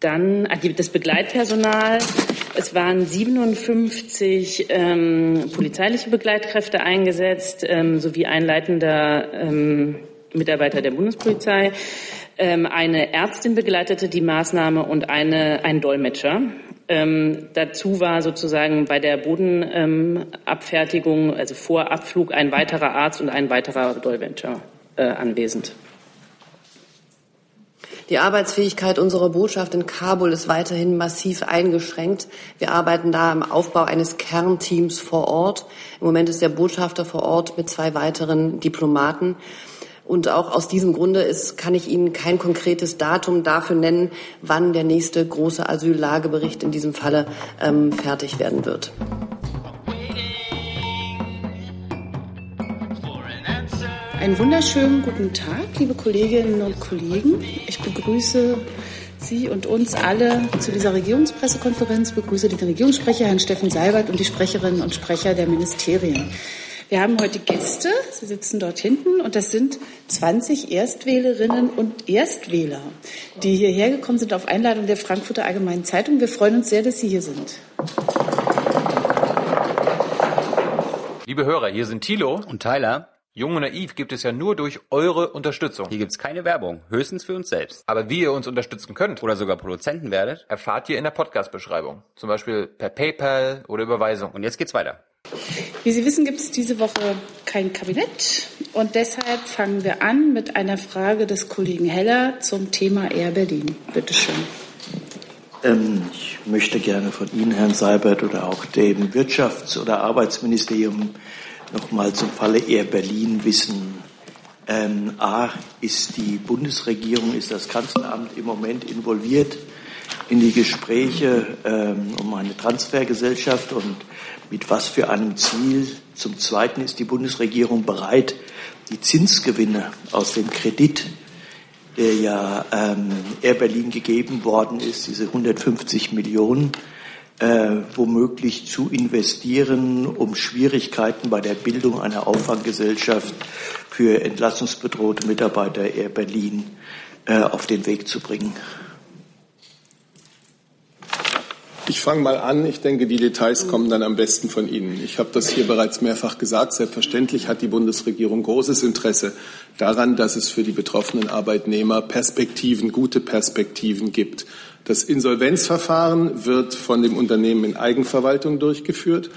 Dann das Begleitpersonal. Es waren 57 ähm, polizeiliche Begleitkräfte eingesetzt, ähm, sowie ein leitender ähm, Mitarbeiter der Bundespolizei. Ähm, eine Ärztin begleitete die Maßnahme und eine, ein Dolmetscher. Ähm, dazu war sozusagen bei der Bodenabfertigung, also vor Abflug, ein weiterer Arzt und ein weiterer Dolmetscher äh, anwesend. Die Arbeitsfähigkeit unserer Botschaft in Kabul ist weiterhin massiv eingeschränkt. Wir arbeiten da am Aufbau eines Kernteams vor Ort. Im Moment ist der Botschafter vor Ort mit zwei weiteren Diplomaten. Und auch aus diesem Grunde ist, kann ich Ihnen kein konkretes Datum dafür nennen, wann der nächste große Asyllagebericht in diesem Falle ähm, fertig werden wird. Einen wunderschönen guten Tag, liebe Kolleginnen und Kollegen. Ich begrüße Sie und uns alle zu dieser Regierungspressekonferenz, ich begrüße den Regierungssprecher Herrn Steffen Seibert und die Sprecherinnen und Sprecher der Ministerien. Wir haben heute Gäste, Sie sitzen dort hinten, und das sind 20 Erstwählerinnen und Erstwähler, die hierher gekommen sind auf Einladung der Frankfurter Allgemeinen Zeitung. Wir freuen uns sehr, dass Sie hier sind. Liebe Hörer, hier sind Thilo und Tyler. Jung und Naiv gibt es ja nur durch eure Unterstützung. Hier gibt es keine Werbung, höchstens für uns selbst. Aber wie ihr uns unterstützen könnt oder sogar Produzenten werdet, erfahrt ihr in der Podcast-Beschreibung. Zum Beispiel per PayPal oder Überweisung. Und jetzt geht's weiter. Wie Sie wissen, gibt es diese Woche kein Kabinett und deshalb fangen wir an mit einer Frage des Kollegen Heller zum Thema Air Berlin. Bitte schön. Ähm, ich möchte gerne von Ihnen, Herrn Seibert, oder auch dem Wirtschafts- oder Arbeitsministerium noch mal zum Falle Air Berlin wissen. Ähm, A, ist die Bundesregierung, ist das Kanzleramt im Moment involviert in die Gespräche ähm, um eine Transfergesellschaft und mit was für einem Ziel. Zum Zweiten ist die Bundesregierung bereit, die Zinsgewinne aus dem Kredit, der ja ähm, Air Berlin gegeben worden ist, diese 150 Millionen, äh, womöglich zu investieren, um Schwierigkeiten bei der Bildung einer Auffanggesellschaft für entlassungsbedrohte Mitarbeiter Air Berlin äh, auf den Weg zu bringen. Ich fange mal an. Ich denke, die Details kommen dann am besten von Ihnen. Ich habe das hier bereits mehrfach gesagt. Selbstverständlich hat die Bundesregierung großes Interesse daran, dass es für die betroffenen Arbeitnehmer Perspektiven, gute Perspektiven gibt. Das Insolvenzverfahren wird von dem Unternehmen in Eigenverwaltung durchgeführt.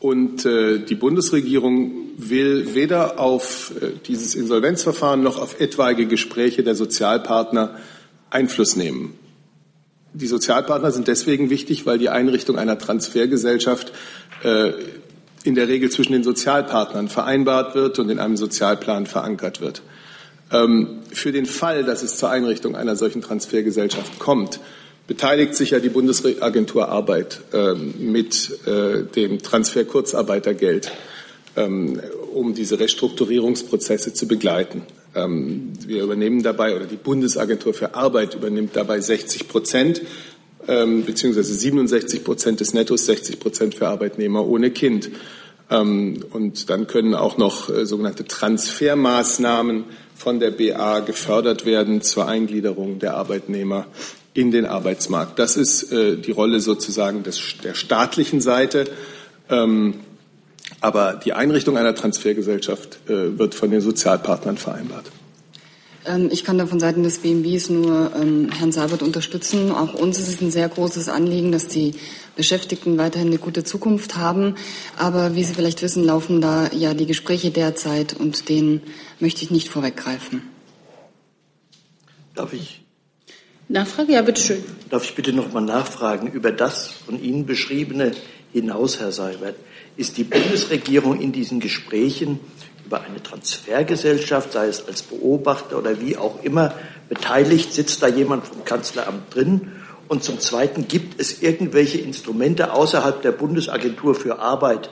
Und äh, die Bundesregierung will weder auf äh, dieses Insolvenzverfahren noch auf etwaige Gespräche der Sozialpartner Einfluss nehmen. Die Sozialpartner sind deswegen wichtig, weil die Einrichtung einer Transfergesellschaft äh, in der Regel zwischen den Sozialpartnern vereinbart wird und in einem Sozialplan verankert wird. Ähm, für den Fall, dass es zur Einrichtung einer solchen Transfergesellschaft kommt, beteiligt sich ja die Bundesagentur Arbeit ähm, mit äh, dem Transfer Kurzarbeitergeld, ähm, um diese Restrukturierungsprozesse zu begleiten. Ähm, wir übernehmen dabei, oder die Bundesagentur für Arbeit übernimmt dabei 60 Prozent, ähm, beziehungsweise 67 Prozent des Nettos, 60 Prozent für Arbeitnehmer ohne Kind. Ähm, und dann können auch noch äh, sogenannte Transfermaßnahmen von der BA gefördert werden zur Eingliederung der Arbeitnehmer in den Arbeitsmarkt. Das ist äh, die Rolle sozusagen des, der staatlichen Seite. Aber die Einrichtung einer Transfergesellschaft äh, wird von den Sozialpartnern vereinbart. Ähm, ich kann da von Seiten des BMWs nur ähm, Herrn Sabert unterstützen. Auch uns ist es ein sehr großes Anliegen, dass die Beschäftigten weiterhin eine gute Zukunft haben. Aber wie Sie vielleicht wissen, laufen da ja die Gespräche derzeit und denen möchte ich nicht vorweggreifen. Darf ich? Nachfrage? Ja, bitteschön. Darf ich bitte noch mal nachfragen über das von Ihnen beschriebene hinaus, Herr Seibert? ist die Bundesregierung in diesen Gesprächen über eine Transfergesellschaft, sei es als Beobachter oder wie auch immer, beteiligt? Sitzt da jemand vom Kanzleramt drin? Und zum Zweiten, gibt es irgendwelche Instrumente außerhalb der Bundesagentur für Arbeit,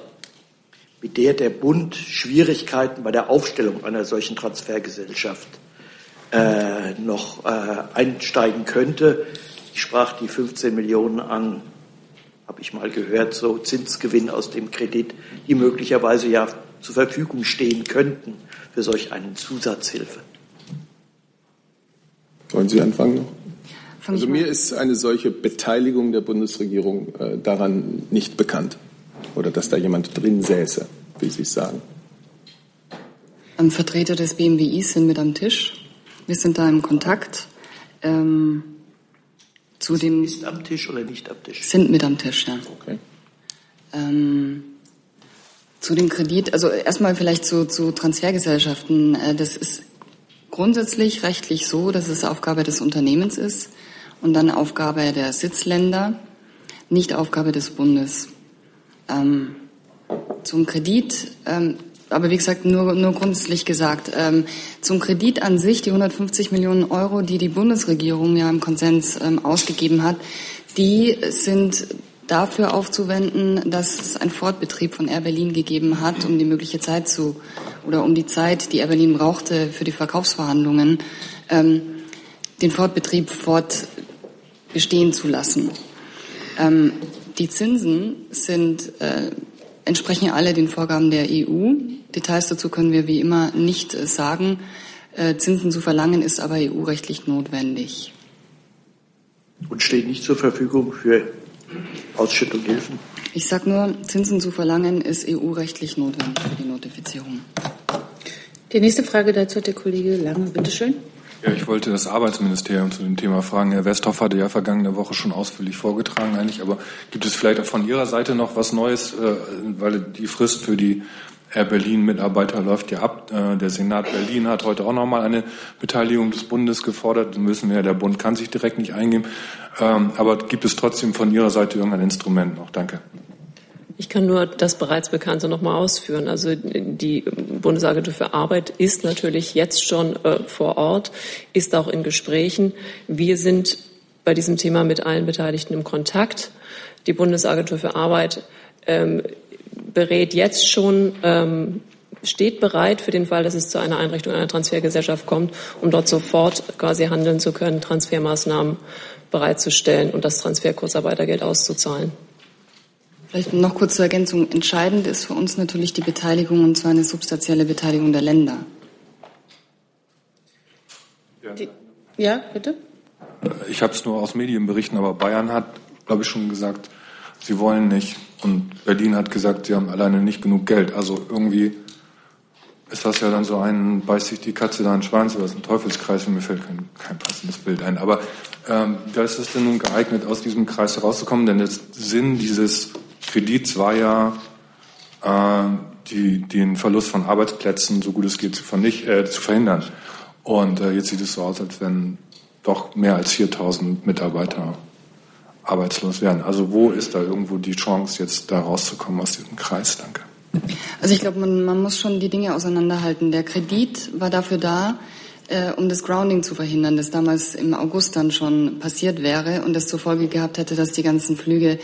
mit der der Bund Schwierigkeiten bei der Aufstellung einer solchen Transfergesellschaft äh, noch äh, einsteigen könnte? Ich sprach die 15 Millionen an habe ich mal gehört, so Zinsgewinn aus dem Kredit, die möglicherweise ja zur Verfügung stehen könnten für solch eine Zusatzhilfe. Wollen Sie anfangen? also mir ist eine solche Beteiligung der Bundesregierung äh, daran nicht bekannt. Oder dass da jemand drin säße, wie Sie es sagen. Vertreter des BMWI sind mit am Tisch. Wir sind da im Kontakt. Ähm, zu dem ist am Tisch oder nicht am Tisch? Sind mit am Tisch, ja. Okay. Ähm, zu dem Kredit, also erstmal vielleicht zu, zu Transfergesellschaften. Äh, das ist grundsätzlich rechtlich so, dass es Aufgabe des Unternehmens ist und dann Aufgabe der Sitzländer, nicht Aufgabe des Bundes. Ähm, zum Kredit, ähm, aber wie gesagt, nur, nur grundsätzlich gesagt, ähm, zum Kredit an sich, die 150 Millionen Euro, die die Bundesregierung ja im Konsens ähm, ausgegeben hat, die sind dafür aufzuwenden, dass es einen Fortbetrieb von Air Berlin gegeben hat, um die mögliche Zeit zu oder um die Zeit, die Air Berlin brauchte für die Verkaufsverhandlungen, ähm, den Fortbetrieb fortbestehen zu lassen. Ähm, die Zinsen sind äh, entsprechen alle den Vorgaben der EU. Details dazu können wir wie immer nicht äh, sagen. Äh, Zinsen zu verlangen ist aber EU-rechtlich notwendig. Und steht nicht zur Verfügung für Ausschüttung Hilfen? Ich sage nur, Zinsen zu verlangen ist EU-rechtlich notwendig für die Notifizierung. Die nächste Frage dazu hat der Kollege Lange. Bitte schön. Ja, ich wollte das Arbeitsministerium zu dem Thema fragen. Herr Westhoff hatte ja vergangene Woche schon ausführlich vorgetragen eigentlich, aber gibt es vielleicht auch von Ihrer Seite noch was Neues, äh, weil die Frist für die Air Berlin Mitarbeiter läuft ja ab. Äh, der Senat Berlin hat heute auch noch mal eine Beteiligung des Bundes gefordert. Dann wissen wir ja, der Bund kann sich direkt nicht eingeben. Ähm, aber gibt es trotzdem von Ihrer Seite irgendein Instrument noch? Danke. Ich kann nur das bereits Bekannte noch mal ausführen. Also die Bundesagentur für Arbeit ist natürlich jetzt schon äh, vor Ort, ist auch in Gesprächen. Wir sind bei diesem Thema mit allen Beteiligten im Kontakt. Die Bundesagentur für Arbeit ähm, berät jetzt schon, ähm, steht bereit für den Fall, dass es zu einer Einrichtung einer Transfergesellschaft kommt, um dort sofort quasi handeln zu können, Transfermaßnahmen bereitzustellen und das Transferkurzarbeitergeld auszuzahlen. Vielleicht noch kurz zur Ergänzung. Entscheidend ist für uns natürlich die Beteiligung, und zwar eine substanzielle Beteiligung der Länder. Ja, die, ja bitte? Ich habe es nur aus Medienberichten, aber Bayern hat, glaube ich, schon gesagt, sie wollen nicht. Und Berlin hat gesagt, sie haben alleine nicht genug Geld. Also irgendwie ist das ja dann so ein, beißt sich die Katze da einen Schwanz oder ist ein Teufelskreis und mir fällt kein, kein passendes Bild ein. Aber ähm, da ist es denn nun geeignet, aus diesem Kreis herauszukommen? Denn der Sinn dieses Kredits war ja, äh, die, den Verlust von Arbeitsplätzen, so gut es geht, zu, äh, zu verhindern. Und äh, jetzt sieht es so aus, als wenn doch mehr als 4000 Mitarbeiter arbeitslos werden. Also wo ist da irgendwo die Chance, jetzt da rauszukommen aus diesem Kreis? Danke. Also ich glaube, man, man muss schon die Dinge auseinanderhalten. Der Kredit war dafür da, äh, um das Grounding zu verhindern, das damals im August dann schon passiert wäre und das zur Folge gehabt hätte, dass die ganzen Flüge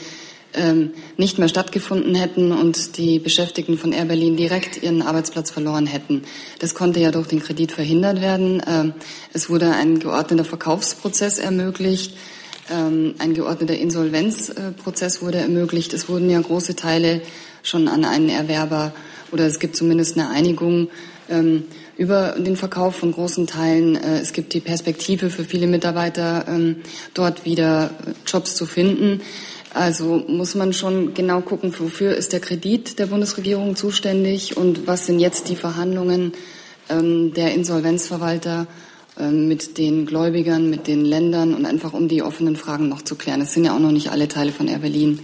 ähm, nicht mehr stattgefunden hätten und die Beschäftigten von Air Berlin direkt ihren Arbeitsplatz verloren hätten. Das konnte ja durch den Kredit verhindert werden. Ähm, es wurde ein geordneter Verkaufsprozess ermöglicht. Ähm, ein geordneter Insolvenzprozess wurde ermöglicht. Es wurden ja große Teile schon an einen Erwerber oder es gibt zumindest eine Einigung ähm, über den Verkauf von großen Teilen. Äh, es gibt die Perspektive für viele Mitarbeiter, ähm, dort wieder Jobs zu finden. Also muss man schon genau gucken, wofür ist der Kredit der Bundesregierung zuständig und was sind jetzt die Verhandlungen ähm, der Insolvenzverwalter mit den Gläubigern, mit den Ländern und einfach um die offenen Fragen noch zu klären. Es sind ja auch noch nicht alle Teile von Air Berlin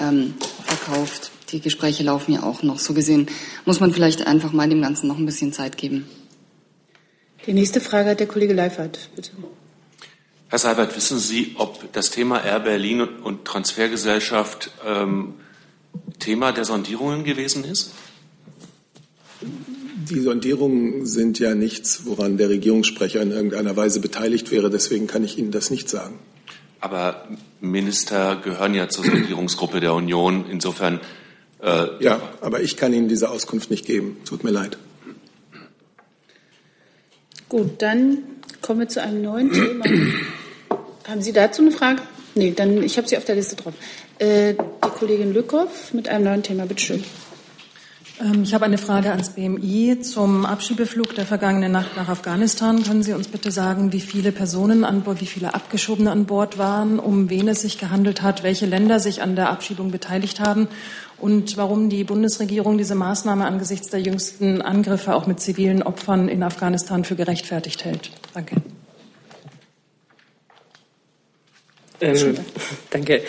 ähm, verkauft. Die Gespräche laufen ja auch noch. So gesehen muss man vielleicht einfach mal dem Ganzen noch ein bisschen Zeit geben. Die nächste Frage hat der Kollege Leifert, bitte. Herr Seibert, wissen Sie, ob das Thema Air Berlin und Transfergesellschaft ähm, Thema der Sondierungen gewesen ist? Die Sondierungen sind ja nichts, woran der Regierungssprecher in irgendeiner Weise beteiligt wäre. Deswegen kann ich Ihnen das nicht sagen. Aber Minister gehören ja zur Sondierungsgruppe der Union. Insofern. Äh, ja, aber ich kann Ihnen diese Auskunft nicht geben. Tut mir leid. Gut, dann kommen wir zu einem neuen Thema. Haben Sie dazu eine Frage? Nee, dann ich habe Sie auf der Liste drauf. Äh, die Kollegin Lückhoff mit einem neuen Thema, bitte schön. Ähm, ich habe eine Frage ans BMI zum Abschiebeflug der vergangenen Nacht nach Afghanistan. Können Sie uns bitte sagen, wie viele Personen an Bord, wie viele Abgeschobene an Bord waren, um wen es sich gehandelt hat, welche Länder sich an der Abschiebung beteiligt haben und warum die Bundesregierung diese Maßnahme angesichts der jüngsten Angriffe auch mit zivilen Opfern in Afghanistan für gerechtfertigt hält? Danke. Ähm, danke.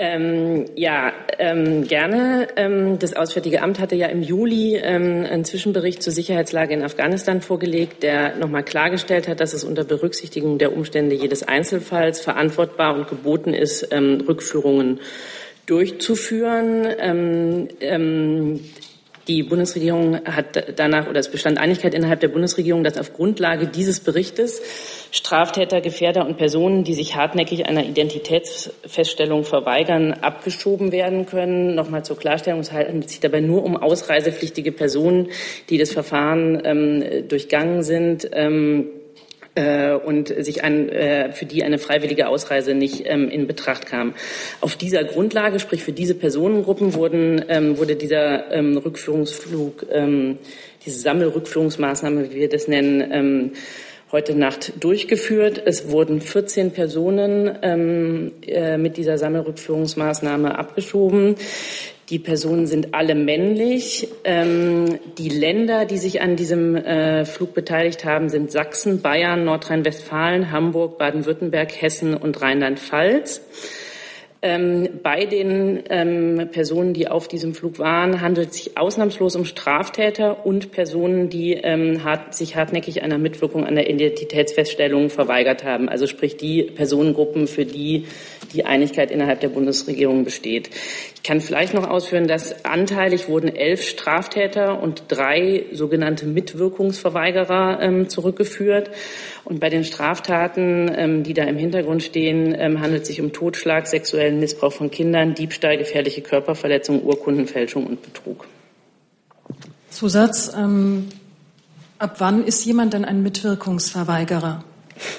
Ähm, ja, ähm, gerne. Ähm, das Auswärtige Amt hatte ja im Juli ähm, einen Zwischenbericht zur Sicherheitslage in Afghanistan vorgelegt, der nochmal klargestellt hat, dass es unter Berücksichtigung der Umstände jedes Einzelfalls verantwortbar und geboten ist, ähm, Rückführungen durchzuführen. Die Bundesregierung hat danach, oder es bestand Einigkeit innerhalb der Bundesregierung, dass auf Grundlage dieses Berichtes Straftäter, Gefährder und Personen, die sich hartnäckig einer Identitätsfeststellung verweigern, abgeschoben werden können. Nochmal zur Klarstellung, es handelt sich dabei nur um ausreisepflichtige Personen, die das Verfahren ähm, durchgangen sind. Ähm, äh, und sich ein, äh, für die eine freiwillige Ausreise nicht ähm, in Betracht kam. Auf dieser Grundlage, sprich für diese Personengruppen, wurden, ähm, wurde dieser ähm, Rückführungsflug, ähm, diese Sammelrückführungsmaßnahme, wie wir das nennen, ähm, heute Nacht durchgeführt. Es wurden 14 Personen ähm, äh, mit dieser Sammelrückführungsmaßnahme abgeschoben. Die Personen sind alle männlich. Ähm, die Länder, die sich an diesem äh, Flug beteiligt haben, sind Sachsen, Bayern, Nordrhein-Westfalen, Hamburg, Baden-Württemberg, Hessen und Rheinland-Pfalz. Ähm, bei den ähm, Personen, die auf diesem Flug waren, handelt es sich ausnahmslos um Straftäter und Personen, die ähm, hart, sich hartnäckig einer Mitwirkung an der Identitätsfeststellung verweigert haben. Also sprich die Personengruppen, für die die Einigkeit innerhalb der Bundesregierung besteht. Ich kann vielleicht noch ausführen, dass anteilig wurden elf Straftäter und drei sogenannte Mitwirkungsverweigerer ähm, zurückgeführt. Und bei den Straftaten, ähm, die da im Hintergrund stehen, ähm, handelt es sich um Totschlag, sexuellen Missbrauch von Kindern, Diebstahl, gefährliche Körperverletzung, Urkundenfälschung und Betrug. Zusatz. Ähm, ab wann ist jemand denn ein Mitwirkungsverweigerer?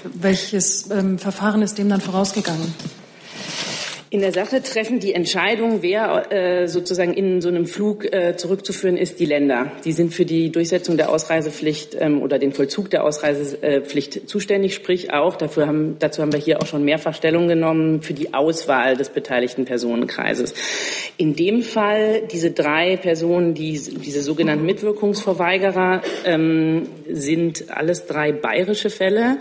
Welches ähm, Verfahren ist dem dann vorausgegangen? In der Sache treffen die Entscheidung, wer äh, sozusagen in so einem Flug äh, zurückzuführen ist, die Länder. Die sind für die Durchsetzung der Ausreisepflicht ähm, oder den Vollzug der Ausreisepflicht zuständig, sprich auch, dafür haben, dazu haben wir hier auch schon mehrfach Stellung genommen, für die Auswahl des beteiligten Personenkreises. In dem Fall diese drei Personen, die, diese sogenannten Mitwirkungsverweigerer, ähm, sind alles drei bayerische Fälle.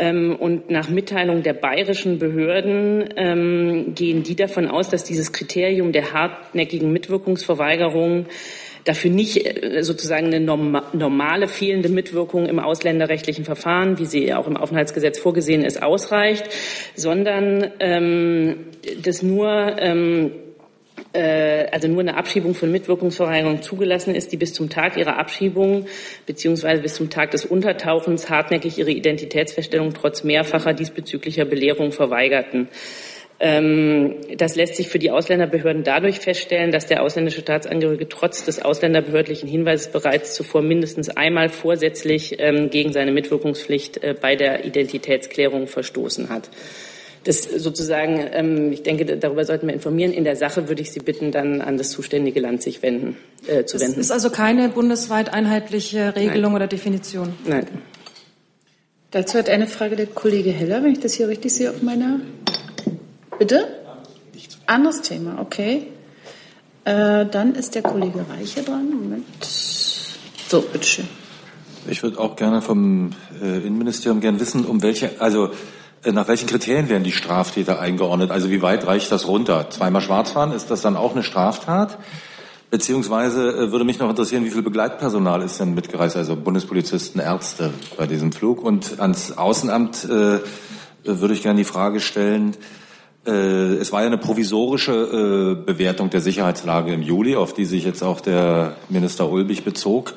Ähm, und nach Mitteilung der bayerischen Behörden ähm, gehen die davon aus, dass dieses Kriterium der hartnäckigen Mitwirkungsverweigerung dafür nicht äh, sozusagen eine normale fehlende Mitwirkung im ausländerrechtlichen Verfahren, wie sie auch im Aufenthaltsgesetz vorgesehen ist, ausreicht, sondern ähm, das nur ähm, äh, also nur eine Abschiebung von Mitwirkungsverweigerung zugelassen ist, die bis zum Tag ihrer Abschiebung beziehungsweise bis zum Tag des Untertauchens hartnäckig ihre Identitätsfeststellung trotz mehrfacher diesbezüglicher Belehrung verweigerten. Ähm, das lässt sich für die Ausländerbehörden dadurch feststellen, dass der ausländische Staatsangehörige trotz des ausländerbehördlichen Hinweises bereits zuvor mindestens einmal vorsätzlich ähm, gegen seine Mitwirkungspflicht äh, bei der Identitätsklärung verstoßen hat das sozusagen, ähm, ich denke, darüber sollten wir informieren. In der Sache würde ich Sie bitten, dann an das zuständige Land sich wenden, äh, zu wenden. Es ist also keine bundesweit einheitliche Regelung Nein. oder Definition? Nein. Dazu hat eine Frage der Kollege Heller, wenn ich das hier richtig sehe auf meiner. Bitte? Anderes Thema, okay. Äh, dann ist der Kollege Reiche dran. Moment. So, bitteschön. Ich würde auch gerne vom äh, Innenministerium gerne wissen, um welche, also äh, nach welchen Kriterien werden die Straftäter eingeordnet? Also wie weit reicht das runter? Zweimal schwarz fahren, ist das dann auch eine Straftat? Beziehungsweise äh, würde mich noch interessieren, wie viel Begleitpersonal ist denn mitgereist, also Bundespolizisten, Ärzte bei diesem Flug? Und ans Außenamt äh, würde ich gerne die Frage stellen, äh, es war ja eine provisorische äh, Bewertung der Sicherheitslage im Juli, auf die sich jetzt auch der Minister Ulbich bezog.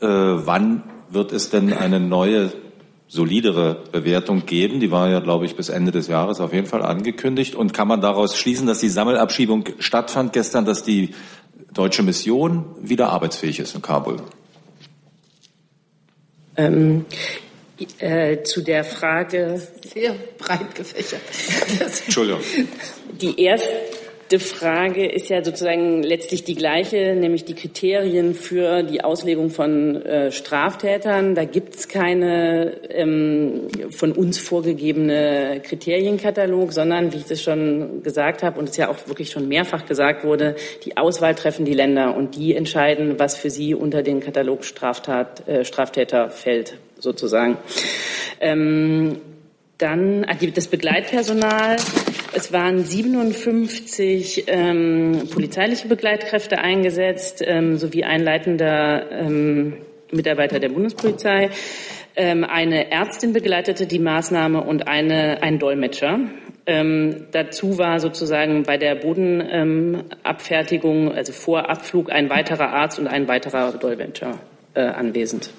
Äh, wann wird es denn eine neue solidere Bewertung geben. Die war ja, glaube ich, bis Ende des Jahres auf jeden Fall angekündigt. Und kann man daraus schließen, dass die Sammelabschiebung stattfand gestern, dass die deutsche Mission wieder arbeitsfähig ist in Kabul? Ähm, äh, zu der Frage. Sehr breit gefächert. Entschuldigung. Die erste Frage ist ja sozusagen letztlich die gleiche, nämlich die Kriterien für die Auslegung von äh, Straftätern. Da gibt es keine ähm, von uns vorgegebene Kriterienkatalog, sondern, wie ich das schon gesagt habe und es ja auch wirklich schon mehrfach gesagt wurde, die Auswahl treffen die Länder und die entscheiden, was für sie unter den Katalog Straftat, äh, Straftäter fällt, sozusagen. Ähm, dann ah, das Begleitpersonal. Es waren 57 ähm, polizeiliche Begleitkräfte eingesetzt, ähm, sowie ein leitender ähm, Mitarbeiter der Bundespolizei. Ähm, eine Ärztin begleitete die Maßnahme und eine, ein Dolmetscher. Ähm, dazu war sozusagen bei der Bodenabfertigung, ähm, also vor Abflug, ein weiterer Arzt und ein weiterer Dolmetscher äh, anwesend.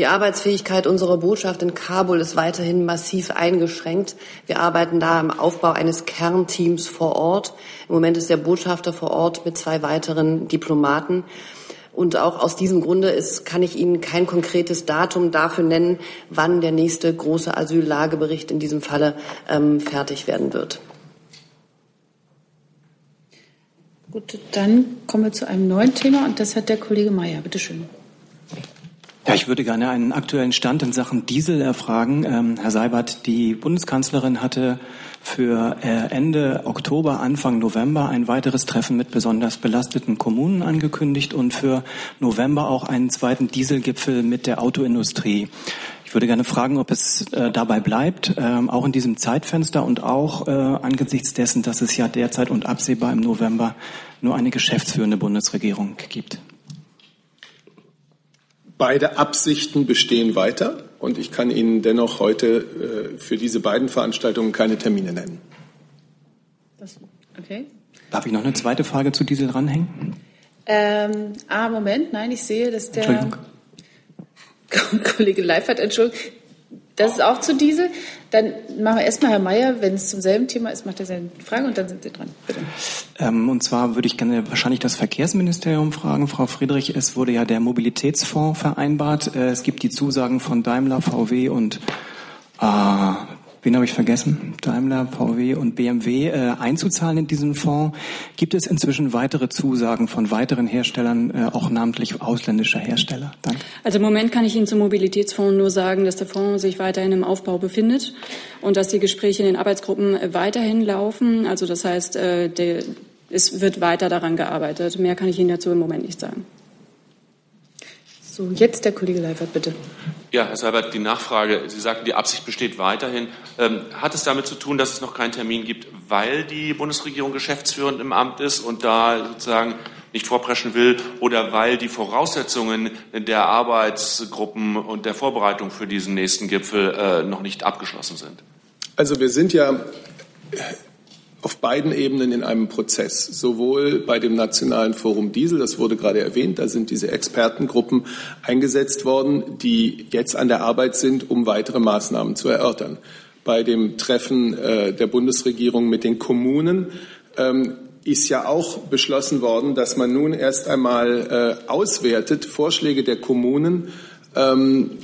Die Arbeitsfähigkeit unserer Botschaft in Kabul ist weiterhin massiv eingeschränkt. Wir arbeiten da im Aufbau eines Kernteams vor Ort. Im Moment ist der Botschafter vor Ort mit zwei weiteren Diplomaten. Und auch aus diesem Grunde ist, kann ich Ihnen kein konkretes Datum dafür nennen, wann der nächste große Asyllagebericht in diesem Falle ähm, fertig werden wird. Gut, dann kommen wir zu einem neuen Thema und das hat der Kollege Mayer. Bitte schön. Ja, ich würde gerne einen aktuellen Stand in Sachen Diesel erfragen. Ähm, Herr Seibert, die Bundeskanzlerin hatte für äh, Ende Oktober, Anfang November ein weiteres Treffen mit besonders belasteten Kommunen angekündigt und für November auch einen zweiten Dieselgipfel mit der Autoindustrie. Ich würde gerne fragen, ob es äh, dabei bleibt, äh, auch in diesem Zeitfenster und auch äh, angesichts dessen, dass es ja derzeit und absehbar im November nur eine geschäftsführende Bundesregierung gibt. Beide Absichten bestehen weiter und ich kann Ihnen dennoch heute äh, für diese beiden Veranstaltungen keine Termine nennen. okay. Darf ich noch eine zweite Frage zu Diesel ranhängen? Ähm, ah, Moment, nein, ich sehe, dass der Kollege Leifert, Entschuldigung, das ist auch zu Diesel. Dann machen wir erstmal Herr Mayer, wenn es zum selben Thema ist, macht er seine Frage und dann sind Sie dran. Bitte. Ähm, und zwar würde ich gerne wahrscheinlich das Verkehrsministerium fragen. Frau Friedrich, es wurde ja der Mobilitätsfonds vereinbart. Äh, es gibt die Zusagen von Daimler, VW und äh, wen habe ich vergessen? Daimler, VW und BMW äh, einzuzahlen in diesen Fonds. Gibt es inzwischen weitere Zusagen von weiteren Herstellern, äh, auch namentlich ausländischer Hersteller? Danke. Also im Moment kann ich Ihnen zum Mobilitätsfonds nur sagen, dass der Fonds sich weiterhin im Aufbau befindet und dass die Gespräche in den Arbeitsgruppen weiterhin laufen. Also das heißt, äh, der, es wird weiter daran gearbeitet. Mehr kann ich Ihnen dazu im Moment nicht sagen. So, jetzt der Kollege Leifert, bitte. Ja, Herr Seibert, die Nachfrage. Sie sagten, die Absicht besteht weiterhin. Ähm, hat es damit zu tun, dass es noch keinen Termin gibt, weil die Bundesregierung geschäftsführend im Amt ist und da sozusagen nicht vorpreschen will oder weil die Voraussetzungen der Arbeitsgruppen und der Vorbereitung für diesen nächsten Gipfel äh, noch nicht abgeschlossen sind? Also wir sind ja auf beiden Ebenen in einem Prozess. Sowohl bei dem Nationalen Forum Diesel, das wurde gerade erwähnt, da sind diese Expertengruppen eingesetzt worden, die jetzt an der Arbeit sind, um weitere Maßnahmen zu erörtern. Bei dem Treffen äh, der Bundesregierung mit den Kommunen ähm, ist ja auch beschlossen worden, dass man nun erst einmal äh, auswertet, Vorschläge der Kommunen, ähm,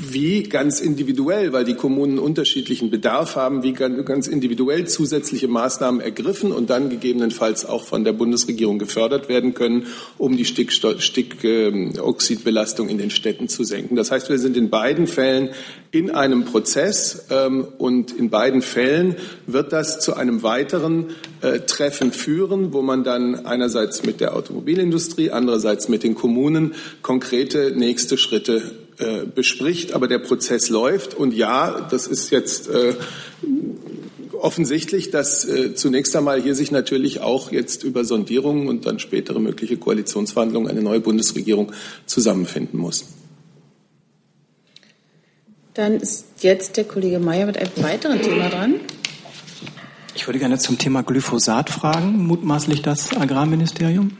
wie ganz individuell, weil die Kommunen unterschiedlichen Bedarf haben, wie ganz individuell zusätzliche Maßnahmen ergriffen und dann gegebenenfalls auch von der Bundesregierung gefördert werden können, um die Stickoxidbelastung in den Städten zu senken. Das heißt, wir sind in beiden Fällen in einem Prozess ähm, und in beiden Fällen wird das zu einem weiteren äh, Treffen führen, wo man dann einerseits mit der Automobilindustrie, andererseits mit den Kommunen konkrete nächste Schritte äh, bespricht, aber der Prozess läuft. Und ja, das ist jetzt äh, offensichtlich, dass äh, zunächst einmal hier sich natürlich auch jetzt über Sondierungen und dann spätere mögliche Koalitionsverhandlungen eine neue Bundesregierung zusammenfinden muss. Dann ist jetzt der Kollege Mayer mit einem weiteren Thema dran. Ich würde gerne zum Thema Glyphosat fragen, mutmaßlich das Agrarministerium.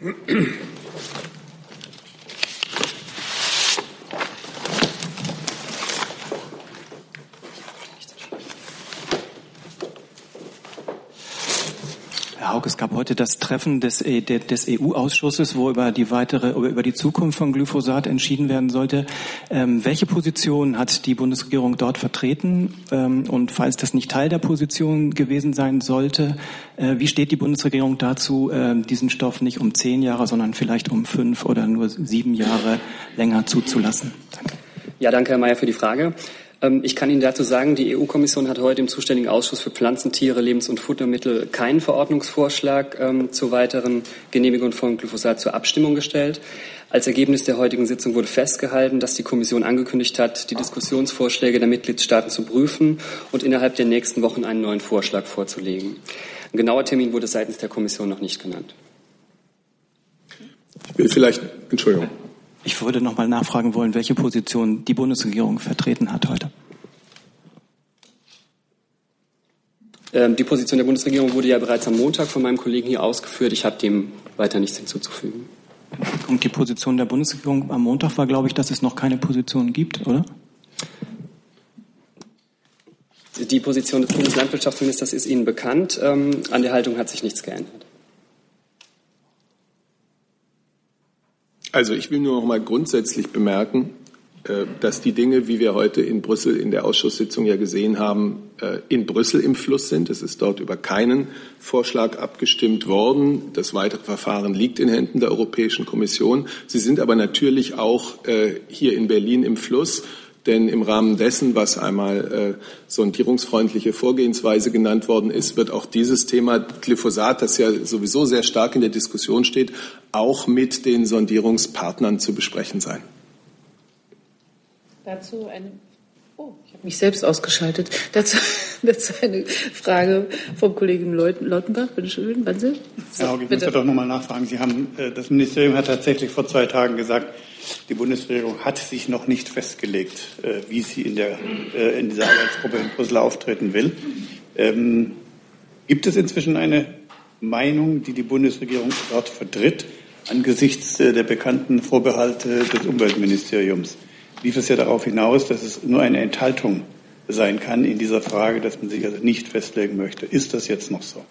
Haug, es gab heute das Treffen des, äh, des EU-Ausschusses, wo über die weitere, über die Zukunft von Glyphosat entschieden werden sollte. Ähm, welche Position hat die Bundesregierung dort vertreten? Ähm, und falls das nicht Teil der Position gewesen sein sollte, äh, wie steht die Bundesregierung dazu, äh, diesen Stoff nicht um zehn Jahre, sondern vielleicht um fünf oder nur sieben Jahre länger zuzulassen? Danke. Ja, danke, Herr Mayer, für die Frage. Ähm, ich kann Ihnen dazu sagen, die EU-Kommission hat heute im zuständigen Ausschuss für Pflanzen, Tiere, Lebens- und Futtermittel keinen Verordnungsvorschlag ähm, zur weiteren Genehmigung von Glyphosat zur Abstimmung gestellt. Als Ergebnis der heutigen Sitzung wurde festgehalten, dass die Kommission angekündigt hat, die Diskussionsvorschläge der Mitgliedstaaten zu prüfen und innerhalb der nächsten Wochen einen neuen Vorschlag vorzulegen. Ein genauer Termin wurde seitens der Kommission noch nicht genannt. Ich will vielleicht, Entschuldigung. Ich würde noch mal nachfragen wollen, welche Position die Bundesregierung vertreten hat heute. Ähm, die Position der Bundesregierung wurde ja bereits am Montag von meinem Kollegen hier ausgeführt. Ich habe dem weiter nichts hinzuzufügen. Und die Position der Bundesregierung am Montag war, glaube ich, dass es noch keine Position gibt, oder? Die Position des Bundeslandwirtschaftsministers ist Ihnen bekannt. Ähm, an der Haltung hat sich nichts geändert. Also ich will nur noch mal grundsätzlich bemerken, äh, dass die Dinge, wie wir heute in Brüssel in der Ausschusssitzung ja gesehen haben, äh, in Brüssel im Fluss sind. Es ist dort über keinen Vorschlag abgestimmt worden. Das weitere Verfahren liegt in Händen der Europäischen Kommission. Sie sind aber natürlich auch äh, hier in Berlin im Fluss. Denn im Rahmen dessen, was einmal äh, sondierungsfreundliche Vorgehensweise genannt worden ist, wird auch dieses Thema Glyphosat, das ja sowieso sehr stark in der Diskussion steht, auch mit den Sondierungspartnern zu besprechen sein. Dazu eine Oh, ich habe mich selbst ausgeschaltet. Dazu, dazu eine Frage vom Kollegen Lautenbach. Bitte schön, wann Sie? So, Herr Hauge, ich bitte. muss doch noch mal nachfragen. Sie haben, äh, das Ministerium hat tatsächlich vor zwei Tagen gesagt, die Bundesregierung hat sich noch nicht festgelegt, äh, wie sie in, der, äh, in dieser Arbeitsgruppe in Brüssel auftreten will. Ähm, gibt es inzwischen eine Meinung, die die Bundesregierung dort vertritt, angesichts der bekannten Vorbehalte des Umweltministeriums? Lief es ja darauf hinaus, dass es nur eine Enthaltung sein kann in dieser Frage, dass man sich also nicht festlegen möchte. Ist das jetzt noch so?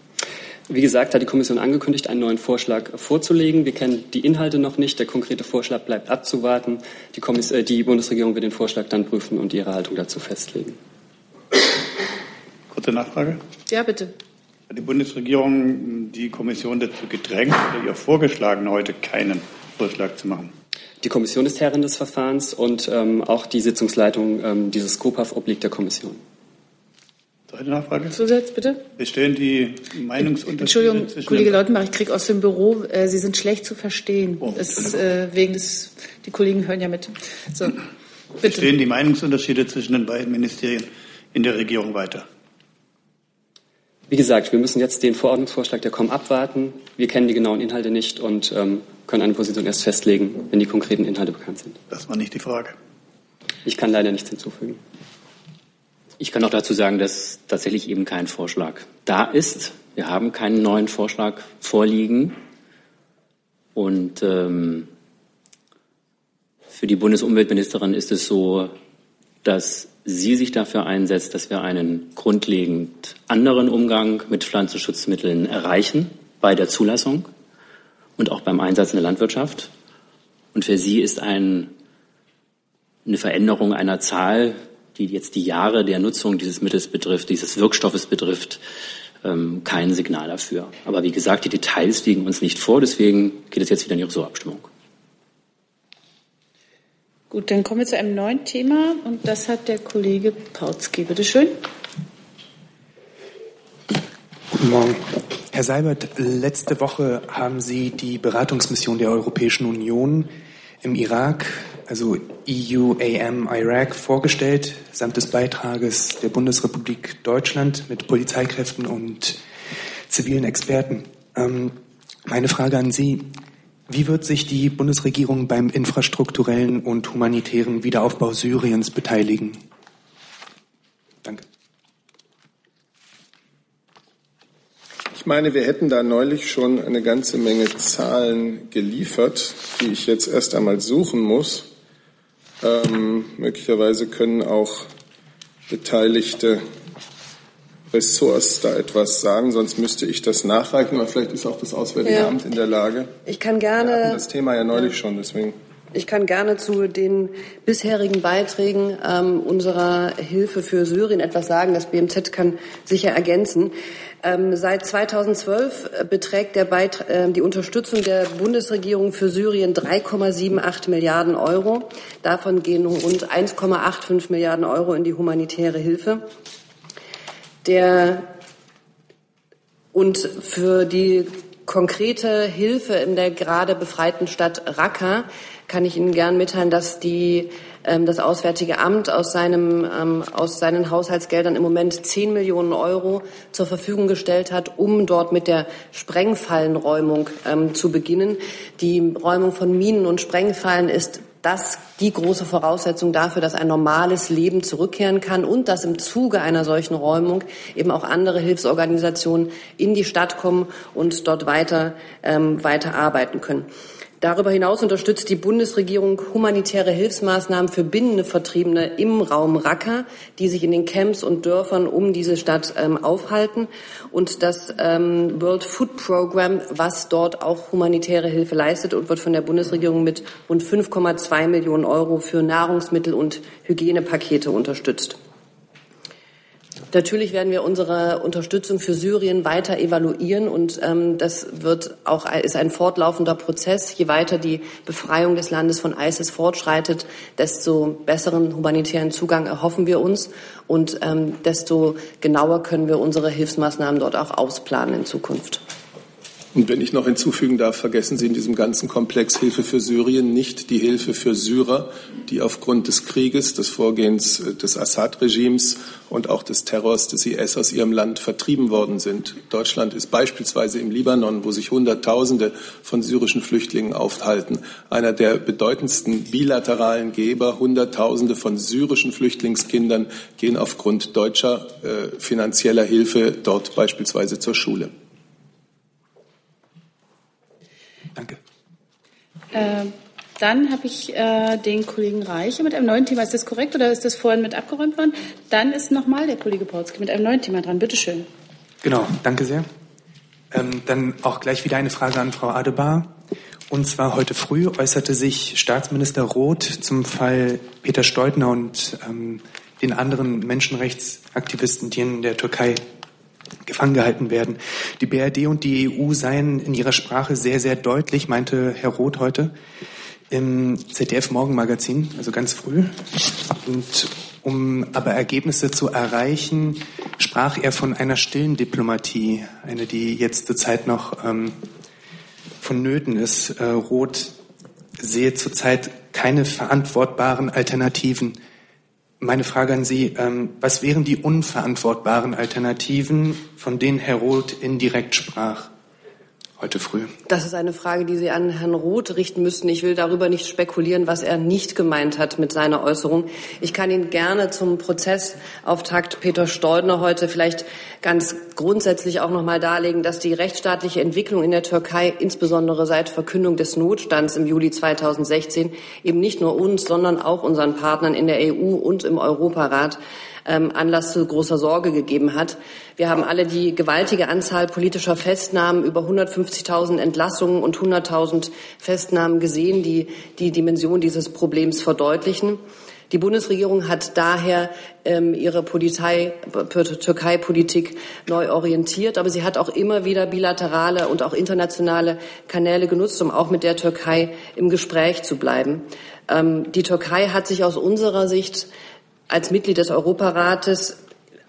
Wie gesagt, hat die Kommission angekündigt, einen neuen Vorschlag vorzulegen. Wir kennen die Inhalte noch nicht. Der konkrete Vorschlag bleibt abzuwarten. Die, Kommiss äh, die Bundesregierung wird den Vorschlag dann prüfen und ihre Haltung dazu festlegen. Kurze Nachfrage. Ja, bitte. Hat die Bundesregierung die Kommission dazu gedrängt oder ihr vorgeschlagen, heute keinen Vorschlag zu machen? Die Kommission ist Herrin des Verfahrens und ähm, auch die Sitzungsleitung ähm, dieses COPAF obliegt der Kommission. Zweite Nachfrage. Zusatz, bitte. Bestehen die Meinungsunterschiede? Entschuldigung, Kollege Leutenbach, ich kriege aus dem Büro, äh, Sie sind schlecht zu verstehen. Oh, das, äh, wegen des, die Kollegen hören ja mit. So, bitte. Bestehen die Meinungsunterschiede zwischen den beiden Ministerien in der Regierung weiter? Wie gesagt, wir müssen jetzt den Verordnungsvorschlag der KOM abwarten. Wir kennen die genauen Inhalte nicht und ähm, können eine Position erst festlegen, wenn die konkreten Inhalte bekannt sind. Das war nicht die Frage. Ich kann leider nichts hinzufügen. Ich kann auch dazu sagen, dass tatsächlich eben kein Vorschlag da ist. Wir haben keinen neuen Vorschlag vorliegen. Und ähm, für die Bundesumweltministerin ist es so, dass sie sich dafür einsetzt, dass wir einen grundlegend anderen Umgang mit Pflanzenschutzmitteln erreichen bei der Zulassung und auch beim Einsatz in der Landwirtschaft. Und für sie ist ein, eine Veränderung einer Zahl die jetzt die Jahre der Nutzung dieses Mittels betrifft, dieses Wirkstoffes betrifft, ähm, kein Signal dafür. Aber wie gesagt, die Details liegen uns nicht vor, deswegen geht es jetzt wieder in Ihre Abstimmung. Gut, dann kommen wir zu einem neuen Thema und das hat der Kollege Pautzki. Bitte schön. Guten Morgen. Herr Seibert, letzte Woche haben Sie die Beratungsmission der Europäischen Union im Irak also EUAM Iraq, vorgestellt, samt des Beitrages der Bundesrepublik Deutschland mit Polizeikräften und zivilen Experten. Ähm, meine Frage an Sie. Wie wird sich die Bundesregierung beim infrastrukturellen und humanitären Wiederaufbau Syriens beteiligen? Ich meine, wir hätten da neulich schon eine ganze Menge Zahlen geliefert, die ich jetzt erst einmal suchen muss. Ähm, möglicherweise können auch Beteiligte Ressorts da etwas sagen, sonst müsste ich das nachreichen, aber vielleicht ist auch das Auswärtige Ja. Amt in der Lage. Ich kann Wir hatten gerne, das Thema ja neulich schon, deswegen. ich kann gerne zu den bisherigen Beiträgen ähm, unserer Hilfe für Syrien etwas sagen. Das BMZ kann sicher ergänzen. Ähm, seit 2012 beträgt der Beit äh, die Unterstützung der Bundesregierung für Syrien 3,78 Milliarden Euro. Davon gehen rund 1,85 Milliarden Euro in die humanitäre Hilfe. Der und für die konkrete Hilfe in der gerade befreiten Stadt Raqqa kann ich Ihnen gern mitteilen, dass die, das Auswärtige Amt aus, seinem, ähm, aus seinen Haushaltsgeldern im Moment 10 Millionen Euro zur Verfügung gestellt hat, um dort mit der Sprengfallenräumung ähm, zu beginnen. Die Räumung von Minen und Sprengfallen ist das die große Voraussetzung dafür, dass ein normales Leben zurückkehren kann und dass im Zuge einer solchen Räumung eben auch andere Hilfsorganisationen in die Stadt kommen und dort weiter, ähm, weiter arbeiten können. Darüber hinaus unterstützt die Bundesregierung humanitäre Hilfsmaßnahmen für bindende Vertriebene im Raum Raqqa, die sich in den Camps und Dörfern um diese Stadt ähm, aufhalten. Und das ähm, World Food Program, was dort auch humanitäre Hilfe leistet und wird von der Bundesregierung mit rund 5,2 Millionen Euro für Nahrungsmittel und Hygienepakete unterstützt. Natürlich werden wir unsere Unterstützung für Syrien weiter evaluieren und ähm, das wird auch ist ein fortlaufender Prozess. Je weiter die Befreiung des Landes von ISIS fortschreitet, desto besseren humanitären Zugang erhoffen wir uns und ähm, desto genauer können wir unsere Hilfsmaßnahmen dort auch ausplanen in Zukunft. Und wenn ich noch hinzufügen darf, vergessen Sie in diesem ganzen Komplex Hilfe für Syrien nicht die Hilfe für Syrer, die aufgrund des Krieges, des Vorgehens äh, des Assad-Regimes und auch des Terrors des IS aus ihrem Land vertrieben worden sind. Deutschland ist beispielsweise im Libanon, wo sich Hunderttausende von syrischen Flüchtlingen aufhalten, einer der bedeutendsten bilateralen Geber. Hunderttausende von syrischen Flüchtlingskindern gehen aufgrund deutscher äh, finanzieller Hilfe dort beispielsweise zur Schule. Äh, dann habe ich äh, den Kollegen Reiche mit einem neuen Thema. Ist das korrekt oder ist das vorhin mit abgeräumt worden? Dann ist nochmal der Kollege Pautzke mit einem neuen Thema dran. Bitte schön. Genau, danke sehr. Ähm, dann auch gleich wieder eine Frage an Frau Adebar. Und zwar heute früh äußerte sich Staatsminister Roth zum Fall Peter Steudner und ähm, den anderen Menschenrechtsaktivisten, die in der Türkei gefangen gehalten werden. Die BRD und die EU seien in ihrer Sprache sehr, sehr deutlich, meinte Herr Roth heute im ZDF-Morgenmagazin, also ganz früh. Und um aber Ergebnisse zu erreichen, sprach er von einer stillen Diplomatie, eine, die jetzt zurzeit noch ähm, vonnöten ist. Äh, Roth sehe zurzeit keine verantwortbaren Alternativen. Meine Frage an Sie, ähm, was wären die unverantwortbaren Alternativen, von denen Herr Roth indirekt sprach heute früh? Das ist eine Frage, die Sie an Herrn Roth richten müssten. Ich will darüber nicht spekulieren, was er nicht gemeint hat mit seiner Äußerung. Ich kann Ihnen gerne zum Prozessauftakt Peter Steudner heute vielleicht ganz grundsätzlich auch noch mal darlegen, dass die rechtsstaatliche Entwicklung in der Türkei, insbesondere seit Verkündung des Notstands im Juli 2016, eben nicht nur uns, sondern auch unseren Partnern in der EU und im Europarat ähm, Anlass zu großer Sorge gegeben hat. Wir haben alle die gewaltige Anzahl politischer Festnahmen, über 150.000 Entlassungen und 100.000 Festnahmen gesehen, die die Dimension dieses Problems verdeutlichen. Die Bundesregierung hat daher ähm, ihre Türkei-Politik neu orientiert, aber sie hat auch immer wieder bilaterale und auch internationale Kanäle genutzt, um auch mit der Türkei im Gespräch zu bleiben. Ähm, die Türkei hat sich aus unserer Sicht als Mitglied des Europarates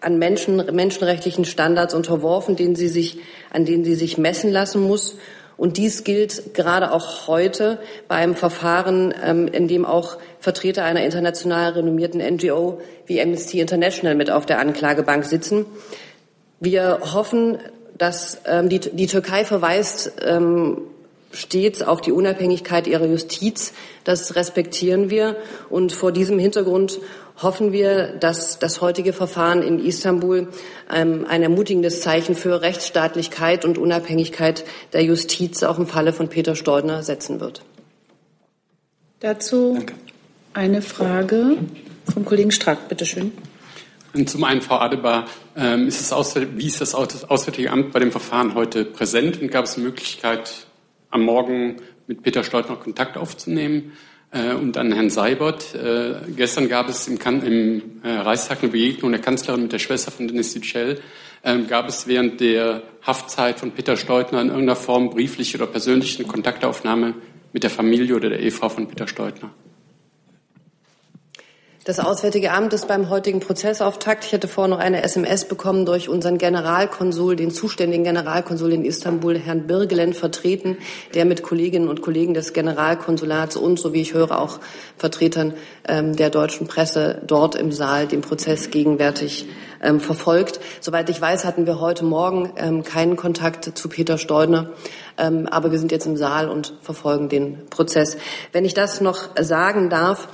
an Menschen, menschenrechtlichen Standards unterworfen, denen sie sich, an denen sie sich messen lassen muss. Und dies gilt gerade auch heute bei einem Verfahren, ähm, in dem auch Vertreter einer international renommierten NGO wie Amnesty International mit auf der Anklagebank sitzen. Wir hoffen, dass ähm, die, die Türkei verweist ähm, stets auf die Unabhängigkeit ihrer Justiz. Das respektieren wir. Und vor diesem Hintergrund hoffen wir, dass das heutige Verfahren in Istanbul ähm, ein ermutigendes Zeichen für Rechtsstaatlichkeit und Unabhängigkeit der Justiz auch im Falle von Peter Steudner setzen wird. Dazu eine Frage vom Kollegen Strack, bitte schön. Zum einen, Frau Adebar, ähm, ist das wie ist das Auswärtige Amt bei dem Verfahren heute präsent und gab es eine Möglichkeit, am Morgen mit Peter Steutner Kontakt aufzunehmen? Äh, und an Herrn Seibert. Äh, gestern gab es im, im äh, Reichstag eine Begegnung der Kanzlerin mit der Schwester von Denis Yücel. Ähm, gab es während der Haftzeit von Peter Steutner in irgendeiner Form briefliche oder persönliche Kontaktaufnahme mit der Familie oder der Ehefrau von Peter Steutner? Das Auswärtige Amt ist beim heutigen Prozessauftakt. Ich hatte vorher noch eine SMS bekommen durch unseren Generalkonsul, den zuständigen Generalkonsul in Istanbul, Herrn Birgelen, vertreten, der mit Kolleginnen und Kollegen des Generalkonsulats und, so wie ich höre, auch Vertretern ähm, der deutschen Presse dort im Saal den Prozess gegenwärtig ähm, verfolgt. Soweit ich weiß, hatten wir heute Morgen ähm, keinen Kontakt zu Peter Steudner. Ähm, aber wir sind jetzt im Saal und verfolgen den Prozess. Wenn ich das noch sagen darf,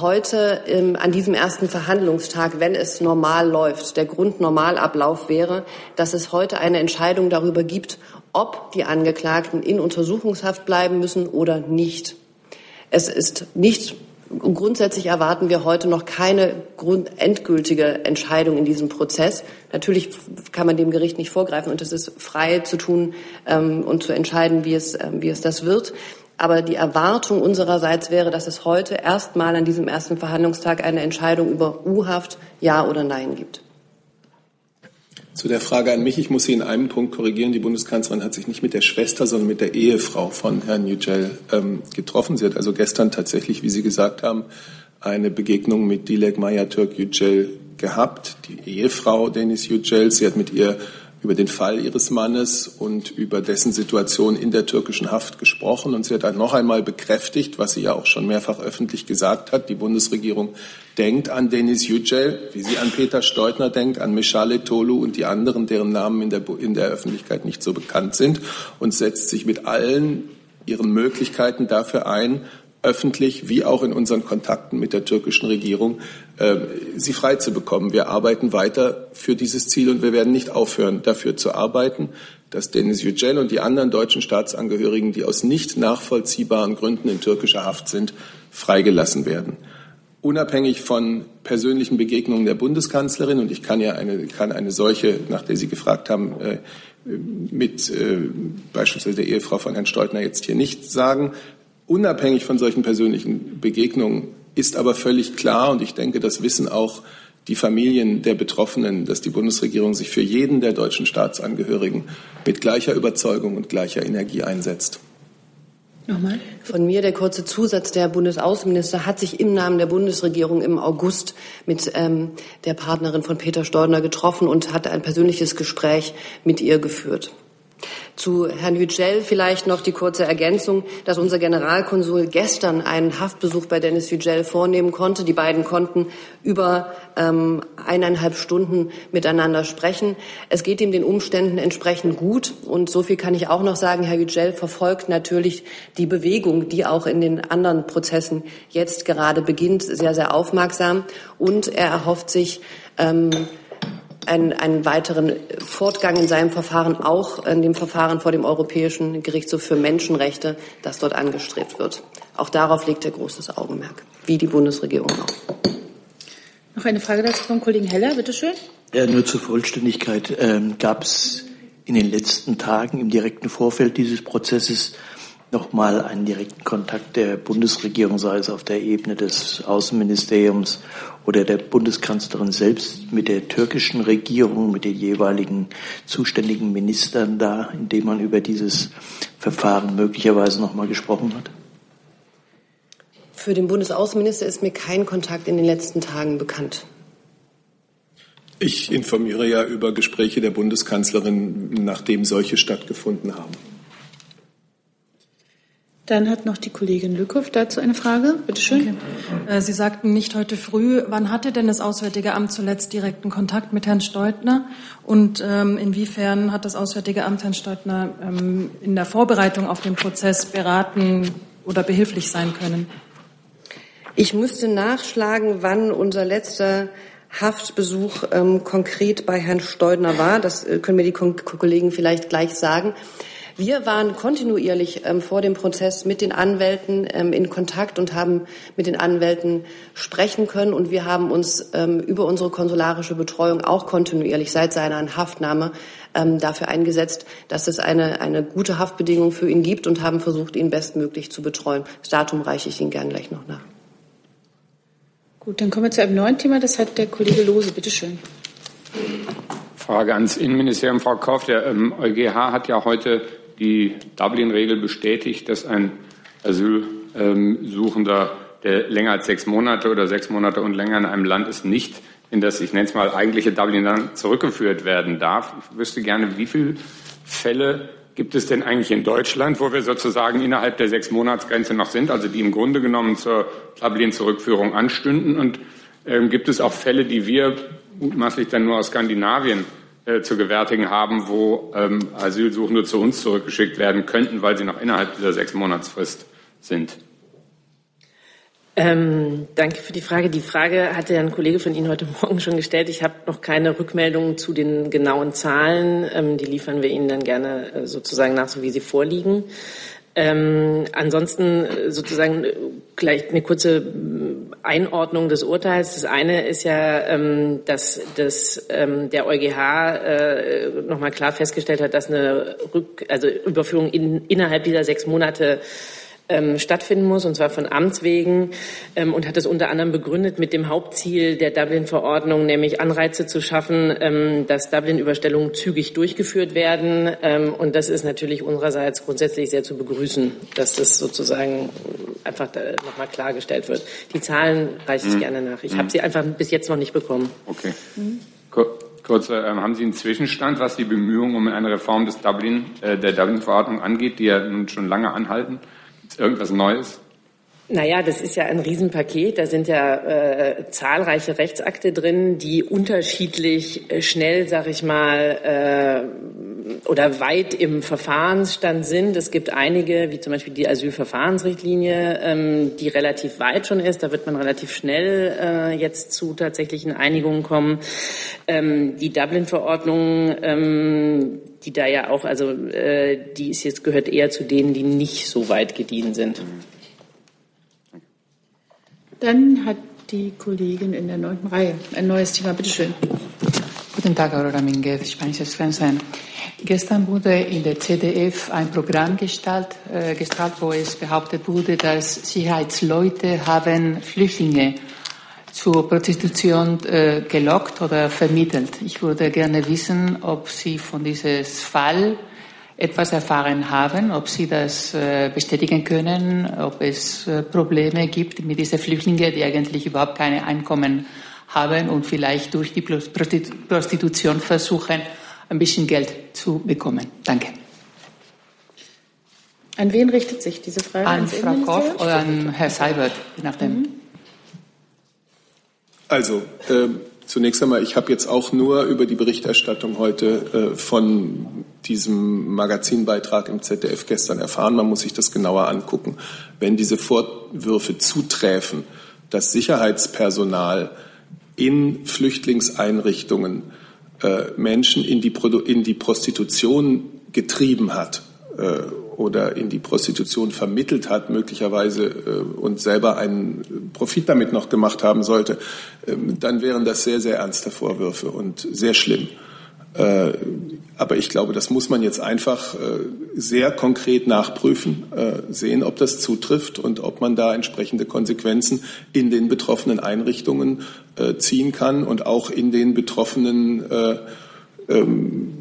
heute ähm, an diesem ersten Verhandlungstag, wenn es normal läuft, der Grundnormalablauf wäre, dass es heute eine Entscheidung darüber gibt, ob die Angeklagten in Untersuchungshaft bleiben müssen oder nicht. Es ist nicht Grundsätzlich erwarten wir heute noch keine endgültige Entscheidung in diesem Prozess. Natürlich kann man dem Gericht nicht vorgreifen und es ist frei zu tun ähm, und zu entscheiden, wie es, ähm, wie es das wird. Aber die Erwartung unsererseits wäre, dass es heute erstmal an diesem ersten Verhandlungstag eine Entscheidung über U-Haft, Ja oder Nein gibt. Zu der Frage an mich, ich muss Sie in einem Punkt korrigieren. Die Bundeskanzlerin hat sich nicht mit der Schwester, sondern mit der Ehefrau von Herrn Yücel ähm, getroffen. Sie hat also gestern tatsächlich, wie Sie gesagt haben, eine Begegnung mit Dilek Maya Türk Yücel gehabt, die Ehefrau Denis Yücel. Sie hat mit ihr über den Fall ihres Mannes und über dessen Situation in der türkischen Haft gesprochen. Und sie hat dann noch einmal bekräftigt, was sie ja auch schon mehrfach öffentlich gesagt hat. Die Bundesregierung denkt an Denis Yücel, wie sie an Peter Steutner denkt, an Meshale Tolu und die anderen, deren Namen in der, in der Öffentlichkeit nicht so bekannt sind und setzt sich mit allen ihren Möglichkeiten dafür ein, öffentlich wie auch in unseren Kontakten mit der türkischen Regierung, äh, sie frei zu bekommen. Wir arbeiten weiter für dieses Ziel und wir werden nicht aufhören, dafür zu arbeiten, dass Deniz Yücel und die anderen deutschen Staatsangehörigen, die aus nicht nachvollziehbaren Gründen in türkischer Haft sind, freigelassen werden. Unabhängig von persönlichen Begegnungen der Bundeskanzlerin, und ich kann ja eine, kann eine solche, nach der Sie gefragt haben, äh, mit äh, beispielsweise der Ehefrau von Herrn Steutner jetzt hier nicht sagen. Unabhängig von solchen persönlichen Begegnungen ist aber völlig klar, und ich denke, das wissen auch die Familien der Betroffenen, dass die Bundesregierung sich für jeden der deutschen Staatsangehörigen mit gleicher Überzeugung und gleicher Energie einsetzt. Nochmal. Von mir der kurze Zusatz. Der Bundesaußenminister hat sich im Namen der Bundesregierung im August mit ähm, der Partnerin von Peter Steudner getroffen und hat ein persönliches Gespräch mit ihr geführt. Zu Herrn Yücel vielleicht noch die kurze Ergänzung, dass unser Generalkonsul gestern einen Haftbesuch bei Dennis Yücel vornehmen konnte. Die beiden konnten über ähm, eineinhalb Stunden miteinander sprechen. Es geht ihm den Umständen entsprechend gut. Und so viel kann ich auch noch sagen. Herr Yücel verfolgt natürlich die Bewegung, die auch in den anderen Prozessen jetzt gerade beginnt, sehr, sehr aufmerksam. Und er erhofft sich, ähm, einen, einen weiteren Fortgang in seinem Verfahren, auch in dem Verfahren vor dem Europäischen Gerichtshof für Menschenrechte, das dort angestrebt wird. Auch darauf legt er großes Augenmerk, wie die Bundesregierung auch. Noch eine Frage dazu vom Kollegen Heller, bitte schön. Ja, nur zur Vollständigkeit. Ähm, Gab es in den letzten Tagen im direkten Vorfeld dieses Prozesses nochmal einen direkten Kontakt der Bundesregierung, sei es auf der Ebene des Außenministeriums oder der Bundeskanzlerin selbst mit der türkischen Regierung, mit den jeweiligen zuständigen Ministern da, indem man über dieses Verfahren möglicherweise nochmal gesprochen hat? Für den Bundesaußenminister ist mir kein Kontakt in den letzten Tagen bekannt. Ich informiere ja über Gespräche der Bundeskanzlerin, nachdem solche stattgefunden haben. Dann hat noch die Kollegin Lückhoff dazu eine Frage. Bitte schön. Okay. Äh, Sie sagten nicht heute früh. Wann hatte denn das Auswärtige Amt zuletzt direkten Kontakt mit Herrn Steutner? Und ähm, inwiefern hat das Auswärtige Amt Herrn Steutner ähm, in der Vorbereitung auf den Prozess beraten oder behilflich sein können? Ich müsste nachschlagen, wann unser letzter Haftbesuch ähm, konkret bei Herrn Steudner war. Das äh, können mir die Kollegen vielleicht gleich sagen. Wir waren kontinuierlich ähm, vor dem Prozess mit den Anwälten ähm, in Kontakt und haben mit den Anwälten sprechen können. Und wir haben uns ähm, über unsere konsularische Betreuung auch kontinuierlich seit seiner Haftnahme ähm, dafür eingesetzt, dass es eine, eine gute Haftbedingung für ihn gibt und haben versucht, ihn bestmöglich zu betreuen. Das Datum reiche ich Ihnen gern gleich noch nach. Gut, dann kommen wir zu einem neuen Thema. Das hat der Kollege Lose. Bitte schön. Frage ans Innenministerium, Frau Kauf. Der ähm, EuGH hat ja heute die Dublin-Regel bestätigt, dass ein Asylsuchender, der länger als sechs Monate oder sechs Monate und länger in einem Land ist, nicht in das, ich nenne es mal, eigentliche Dublin-Land zurückgeführt werden darf. Ich wüsste gerne, wie viele Fälle gibt es denn eigentlich in Deutschland, wo wir sozusagen innerhalb der sechs Monatsgrenze noch sind, also die im Grunde genommen zur Dublin-Zurückführung anstünden? Und ähm, gibt es auch Fälle, die wir mutmaßlich dann nur aus Skandinavien äh, zu gewärtigen haben, wo ähm, Asylsuchende zu uns zurückgeschickt werden könnten, weil sie noch innerhalb dieser sechs Monatsfrist sind. Ähm, danke für die Frage. Die Frage hatte ein Kollege von Ihnen heute Morgen schon gestellt. Ich habe noch keine Rückmeldungen zu den genauen Zahlen. Ähm, die liefern wir Ihnen dann gerne äh, sozusagen nach, so wie sie vorliegen. Ähm, ansonsten äh, sozusagen äh, gleich eine kurze Einordnung des Urteils. Das eine ist ja, ähm, dass, dass ähm, der EuGH äh, nochmal klar festgestellt hat, dass eine Rück also Überführung in, innerhalb dieser sechs Monate ähm, stattfinden muss, und zwar von Amts wegen, ähm, und hat es unter anderem begründet mit dem Hauptziel der Dublin-Verordnung, nämlich Anreize zu schaffen, ähm, dass Dublin-Überstellungen zügig durchgeführt werden. Ähm, und das ist natürlich unsererseits grundsätzlich sehr zu begrüßen, dass das sozusagen einfach nochmal klargestellt wird. Die Zahlen reiche ich mhm. gerne nach. Ich mhm. habe sie einfach bis jetzt noch nicht bekommen. Okay. Mhm. Kurz, äh, haben Sie einen Zwischenstand, was die Bemühungen um eine Reform des Dublin, äh, der Dublin-Verordnung angeht, die ja nun schon lange anhalten? Irgendwas Neues? Naja, das ist ja ein Riesenpaket. Da sind ja äh, zahlreiche Rechtsakte drin, die unterschiedlich äh, schnell, sag ich mal, äh, oder weit im Verfahrensstand sind. Es gibt einige, wie zum Beispiel die Asylverfahrensrichtlinie, ähm, die relativ weit schon ist. Da wird man relativ schnell äh, jetzt zu tatsächlichen Einigungen kommen. Ähm, die Dublin-Verordnung, ähm, die da ja auch, also äh, die ist jetzt gehört eher zu denen, die nicht so weit gediehen sind. Dann hat die Kollegin in der neunten Reihe ein neues Thema. Bitte schön. Guten Tag, Aurora Minguez, spanisches Fernsehen. Gestern wurde in der CDF ein Programm gestaltet, äh, gestaltet, wo es behauptet wurde, dass Sicherheitsleute haben Flüchtlinge zur Prostitution äh, gelockt oder vermittelt. Ich würde gerne wissen, ob Sie von diesem Fall etwas erfahren haben, ob Sie das äh, bestätigen können, ob es äh, Probleme gibt mit diesen Flüchtlingen, die eigentlich überhaupt keine Einkommen haben und vielleicht durch die Prostitution versuchen, ein bisschen Geld zu bekommen. Danke. An wen richtet sich diese Frage? An Frau Koch oder an Herrn Seibert, je nachdem. Mhm. Also, äh, Zunächst einmal, ich habe jetzt auch nur über die Berichterstattung heute äh, von diesem Magazinbeitrag im ZDF gestern erfahren. Man muss sich das genauer angucken. Wenn diese Vorwürfe zuträfen, dass Sicherheitspersonal in Flüchtlingseinrichtungen äh, Menschen in die, in die Prostitution getrieben hat oder in die Prostitution vermittelt hat, möglicherweise äh, und selber einen Profit damit noch gemacht haben sollte, ähm, dann wären das sehr, sehr ernste Vorwürfe und sehr schlimm. Äh, aber ich glaube, das muss man jetzt einfach äh, sehr konkret nachprüfen, sehen, ob das zutrifft und ob man da entsprechende Konsequenzen in den betroffenen Einrichtungen ziehen kann und auch in den betroffenen ähm,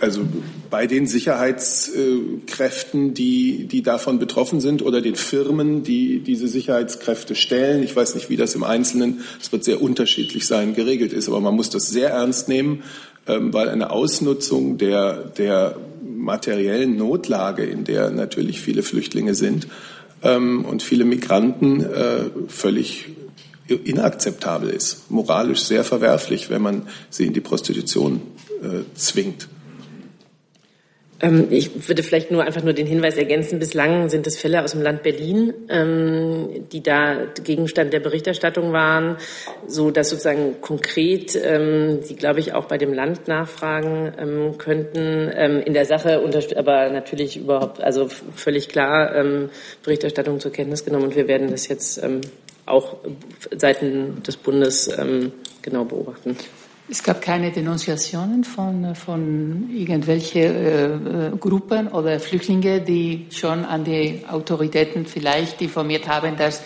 also bei den Sicherheitskräften, die, die davon betroffen sind oder den Firmen, die diese Sicherheitskräfte stellen. Ich weiß nicht, wie das im Einzelnen, es wird sehr unterschiedlich sein, geregelt ist, aber man muss das sehr ernst nehmen, ähm, weil eine Ausnutzung der, der materiellen Notlage, in der natürlich viele Flüchtlinge sind ähm, und viele Migranten, äh, völlig inakzeptabel ist, moralisch sehr verwerflich, wenn man sie in die Prostitution äh, zwingt. Ähm, ich würde vielleicht nur einfach nur den Hinweis ergänzen, bislang sind es Fälle aus dem Land Berlin, ähm, die da Gegenstand der Berichterstattung waren, so dass sozusagen konkret ähm, Sie, glaube ich, auch bei dem Land nachfragen könnten. in der Sache, aber natürlich überhaupt, also völlig klar Berichterstattung zur Kenntnis genommen und wir werden das jetzt auch seitens des Bundes genau beobachten. Es gab keine Denunziationen von, von irgendwelchen äh, Gruppen oder Flüchtlinge, die schon an die Autoritäten vielleicht informiert haben, dass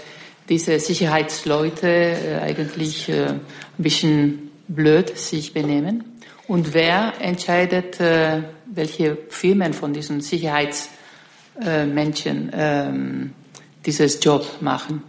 diese Sicherheitsleute äh, eigentlich äh, ein bisschen blöd sich benehmen. Und wer entscheidet, äh, welche Firmen von diesen Sicherheitsmenschen ähm, dieses Job machen?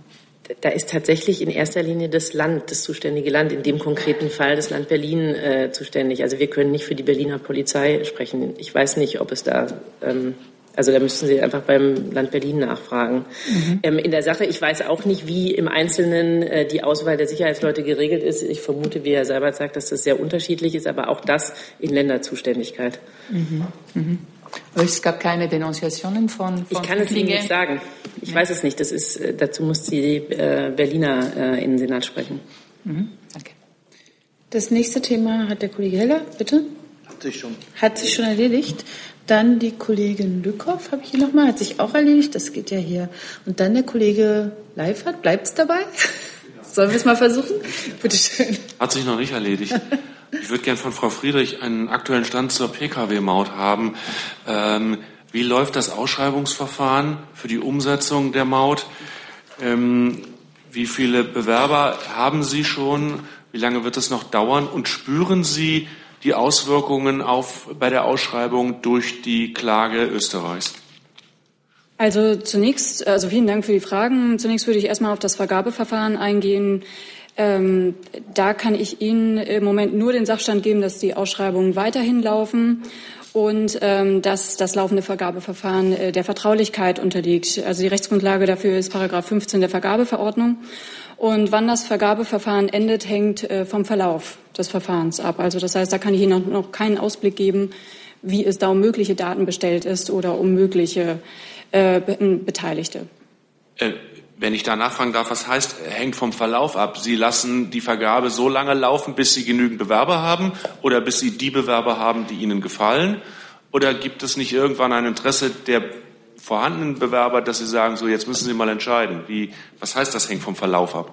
Da ist tatsächlich in erster Linie das Land, das zuständige Land, in dem konkreten Fall das Land Berlin äh, zuständig. Also wir können nicht für die Berliner Polizei sprechen. Ich weiß nicht, ob es da, ähm, also da müssten Sie einfach beim Land Berlin nachfragen. Mhm. Ähm, in der Sache, ich weiß auch nicht, wie im Einzelnen äh, die Auswahl der Sicherheitsleute geregelt ist. Ich vermute, wie Herr Seibert sagt, dass das sehr unterschiedlich ist, aber auch das in Länderzuständigkeit. Mhm. Mhm. Es gab keine Denunziationen von, von Ich kann es Ihnen nicht sagen. Ich ja. weiß es nicht. Das ist, äh, dazu muss die äh, Berliner äh, in den Senat sprechen. Mhm. Okay. Das nächste Thema hat der Kollege Heller, bitte. Hat sich schon. Hat sich schon erledigt. Dann die Kollegin Lückhoff, habe ich hier nochmal, hat sich auch erledigt. Das geht ja hier. Und dann der Kollege Leifert. Bleibt es dabei? Sollen wir es mal versuchen? Bitte schön. Hat sich noch nicht erledigt. Ich würde gern von Frau Friedrich einen aktuellen Stand zur Pkw-Maut haben. Ähm, wie läuft das Ausschreibungsverfahren für die Umsetzung der Maut? Ähm, wie viele Bewerber haben Sie schon? Wie lange wird es noch dauern? Und spüren Sie die Auswirkungen auf, bei der Ausschreibung durch die Klage Österreichs? Also zunächst, also vielen Dank für die Fragen. Zunächst würde ich erstmal auf das Vergabeverfahren eingehen. Ähm, da kann ich Ihnen im Moment nur den Sachstand geben, dass die Ausschreibungen weiterhin laufen und ähm, dass das laufende Vergabeverfahren äh, der Vertraulichkeit unterliegt. Also die Rechtsgrundlage dafür ist Paragraph 15 der Vergabeverordnung. Und wann das Vergabeverfahren endet, hängt äh, vom Verlauf des Verfahrens ab. Also das heißt, da kann ich Ihnen noch keinen Ausblick geben, wie es da um mögliche Daten bestellt ist oder um mögliche äh, Beteiligte. Äh, wenn ich da nachfragen darf, was heißt, hängt vom Verlauf ab? Sie lassen die Vergabe so lange laufen, bis Sie genügend Bewerber haben oder bis Sie die Bewerber haben, die Ihnen gefallen? Oder gibt es nicht irgendwann ein Interesse der vorhandenen Bewerber, dass Sie sagen, so jetzt müssen Sie mal entscheiden? Wie, was heißt das hängt vom Verlauf ab?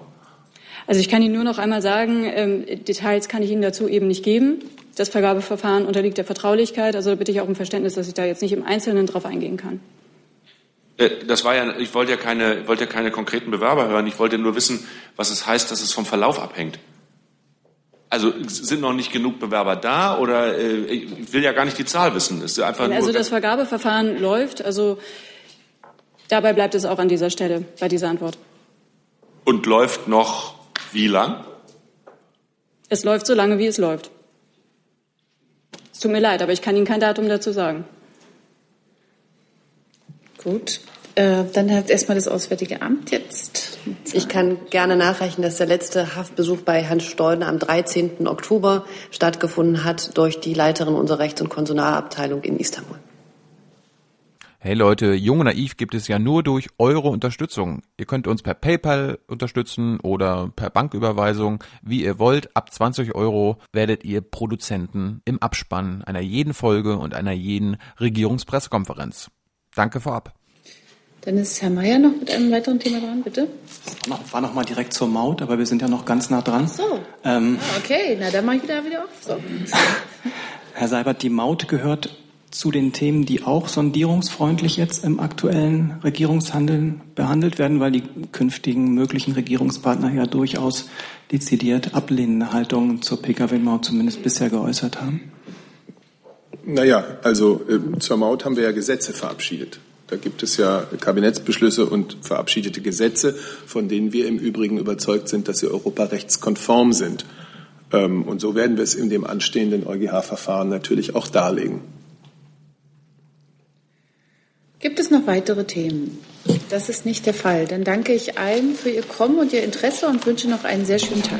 Also ich kann Ihnen nur noch einmal sagen, ähm, Details kann ich Ihnen dazu eben nicht geben. Das Vergabeverfahren unterliegt der Vertraulichkeit. Also da bitte ich auch um Verständnis, dass ich da jetzt nicht im Einzelnen drauf eingehen kann. Äh, das war ja, ich wollte ja keine, wollte ja keine konkreten Bewerber hören. Ich wollte nur wissen, was es heißt, dass es vom Verlauf abhängt. Also sind noch nicht genug Bewerber da oder äh, ich will ja gar nicht die Zahl wissen. ist einfach also das Vergabeverfahren läuft. Also dabei bleibt es auch an dieser Stelle bei dieser Antwort. Und läuft noch wie lang? Es läuft so lange, wie es läuft. Es tut mir leid, aber ich kann Ihnen kein Datum dazu sagen. Gut. Äh, dann hat erstmal das Auswärtige Amt jetzt. Ich kann gerne nachreichen, dass der letzte Haftbesuch bei Herrn Steudner am 13. Oktober stattgefunden hat durch die Leiterin unserer Rechts- und Konsularabteilung in Istanbul. Hey Leute, Jung und Naiv gibt es ja nur durch eure Unterstützung. Ihr könnt uns per PayPal unterstützen oder per Banküberweisung, wie ihr wollt. Ab 20 Euro werdet ihr Produzenten im Abspann einer jeden Folge und einer jeden Regierungspressekonferenz. Danke vorab. Dann ist Herr Mayer noch mit einem weiteren Thema dran, bitte. Ich war noch mal direkt zur Maut, aber wir sind ja noch ganz nah dran. Ach so. Ähm, ah, okay, na dann mache ich da wieder auf. So. Herr Seibert, die Maut gehört zu den Themen, die auch sondierungsfreundlich jetzt im aktuellen Regierungshandeln behandelt werden, weil die künftigen möglichen Regierungspartner ja durchaus dezidiert ablehnende Haltungen zur Pkw-Maut zumindest bisher geäußert haben. Naja, also äh, zur Maut haben wir ja Gesetze verabschiedet. Da gibt es ja Kabinettsbeschlüsse und verabschiedete Gesetze, von denen wir im Übrigen überzeugt sind, dass sie europarechtskonform sind. Ähm, und so werden wir es in dem anstehenden EuGH-Verfahren natürlich auch darlegen. Gibt es noch weitere Themen? Das ist nicht der Fall. Dann danke ich allen für Ihr Kommen und Ihr Interesse und wünsche noch einen sehr schönen Tag.